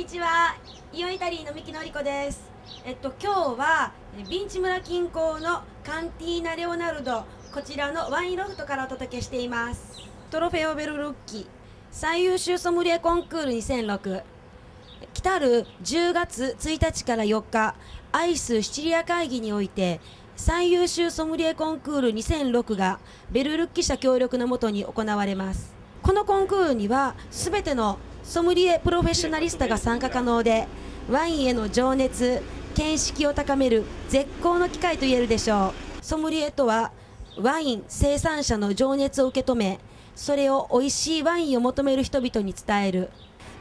にちは。イオイタリーの三木のりこです。えっと今日はビンチ村近郊のカンティーナ・レオナルドこちらのワインロフトからお届けしています。トロフェオベルルッキ最優秀ソムリエコンクール2006来たる10月1日から4日アイスシチリア会議において最優秀ソムリエコンクール2006がベルルッキ社協力のもとに行われます。このコンクールにはすべてのソムリエプロフェッショナリスタが参加可能でワインへの情熱見識を高める絶好の機会と言えるでしょう。ソムリエとはワイン生産者の情熱を受け止めそれを美味しいワインを求める人々に伝える。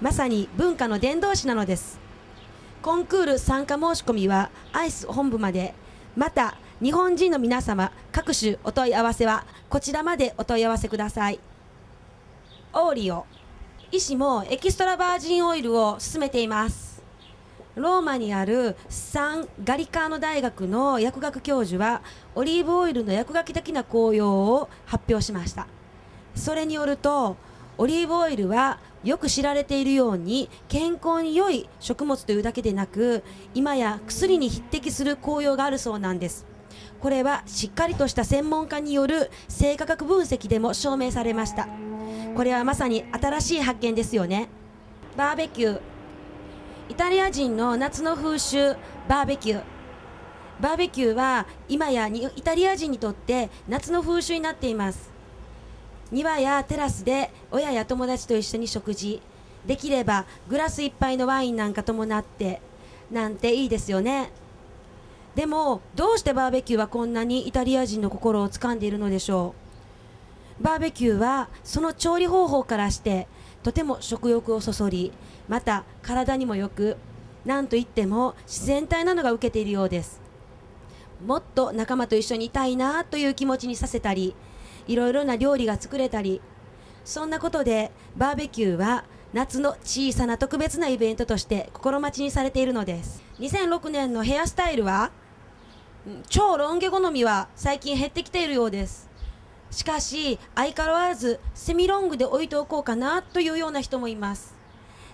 まさに文化の伝道師なのです。コンクール参加申し込みはアイス本部まで。また日本人の皆様各種お問い合わせはこちらまでお問い合わせください。オーリオ。医師もエキストラバージンオイルを進めています。ローマにあるサン・ガリカーノ大学の薬学教授はオリーブオイルの薬学的な効用を発表しました。それによるとオリーブオイルはよく知られているように健康に良い食物というだけでなく今や薬に匹敵する効用があるそうなんです。これはしっかりとした専門家による生化学分析でも証明されました。これはまさに新しい発見ですよね。バーベキュー。イタリア人の夏の風習バーベキュー。バーベキューは今やイタリア人にとって夏の風習になっています。庭やテラスで親や友達と一緒に食事。できればグラス一杯のワインなんか伴ってなんていいですよね。でもどうしてバーベキューはこんなにイタリア人の心を掴んでいるのでしょう？バーベキューはその調理方法からしてとても食欲をそそりまた体にもよく何といっても自然体なのが受けているようです。もっと仲間と一緒にいたいなという気持ちにさせたりいろいろな料理が作れたりそんなことでバーベキューは夏の小さな特別なイベントとして心待ちにされているのです。2006年のヘアスタイルは超ロン毛好みは最近減ってきているようです。しかし相変わらずセミロングで置いておこうかなというような人もいます。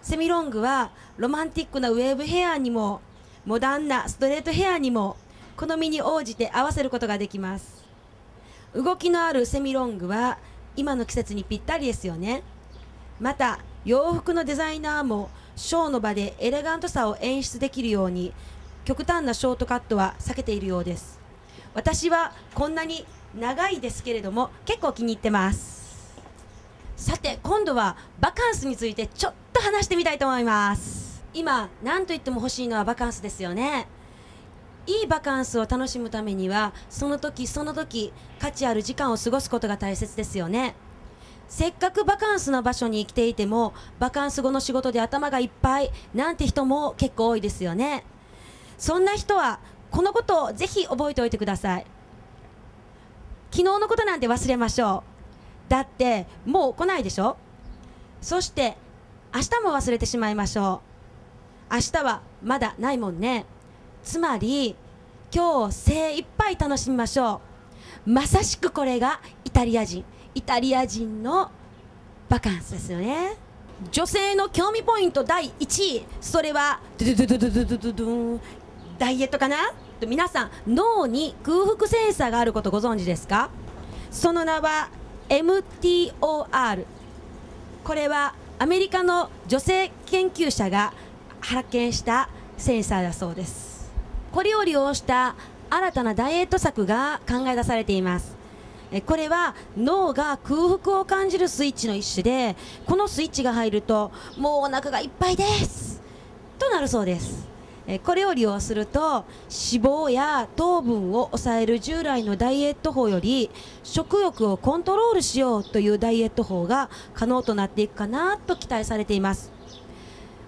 セミロングはロマンティックなウェーブヘアにもモダンなストレートヘアにも好みに応じて合わせることができます。動きのあるセミロングは今の季節にぴったりですよね。また洋服のデザイナーもショーの場でエレガントさを演出できるように極端なショートカットは避けているようです。私はこんなに長いですけれども結構気に入ってます。さて今度はバカンスについてちょっと話してみたいと思います。今何と言っても欲しいのはバカンスですよね。いいバカンスを楽しむためにはその時その時価値ある時間を過ごすことが大切ですよね。せっかくバカンスの場所に来ていてもバカンス後の仕事で頭がいっぱいなんて人も結構多いですよね。そんな人はこのことをぜひ覚えておいてください。昨日のことなんて忘れましょう。だってもう来ないでしょ。そして明日も忘れてしまいましょう。明日はまだないもんね。つまり今日精一杯楽しみましょう。まさしくこれがイタリア人。イタリア人のバカンスですよね。女性の興味ポイント第1位。それはドゥドゥドゥドゥドゥドゥドゥダイエットかな皆さん脳に空腹センサーがあることご存知ですか？その名は MTOR これはアメリカの女性研究者が発見したセンサーだそうです。これを利用した新たなダイエット策が考え出されています。これは脳が空腹を感じるスイッチの一種でこのスイッチが入るともうお腹がいっぱいです。となるそうです。これを利用すると脂肪や糖分を抑える従来のダイエット法より食欲をコントロールしようというダイエット法が可能となっていくかなと期待されています。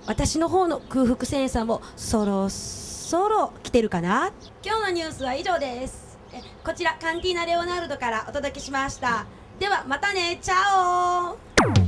私の方の空腹センサーもそろそろ来てるかな？今日のニュースは以上です。こちらカンティーナ・レオナルドからお届けしました。ではまたね。チャオ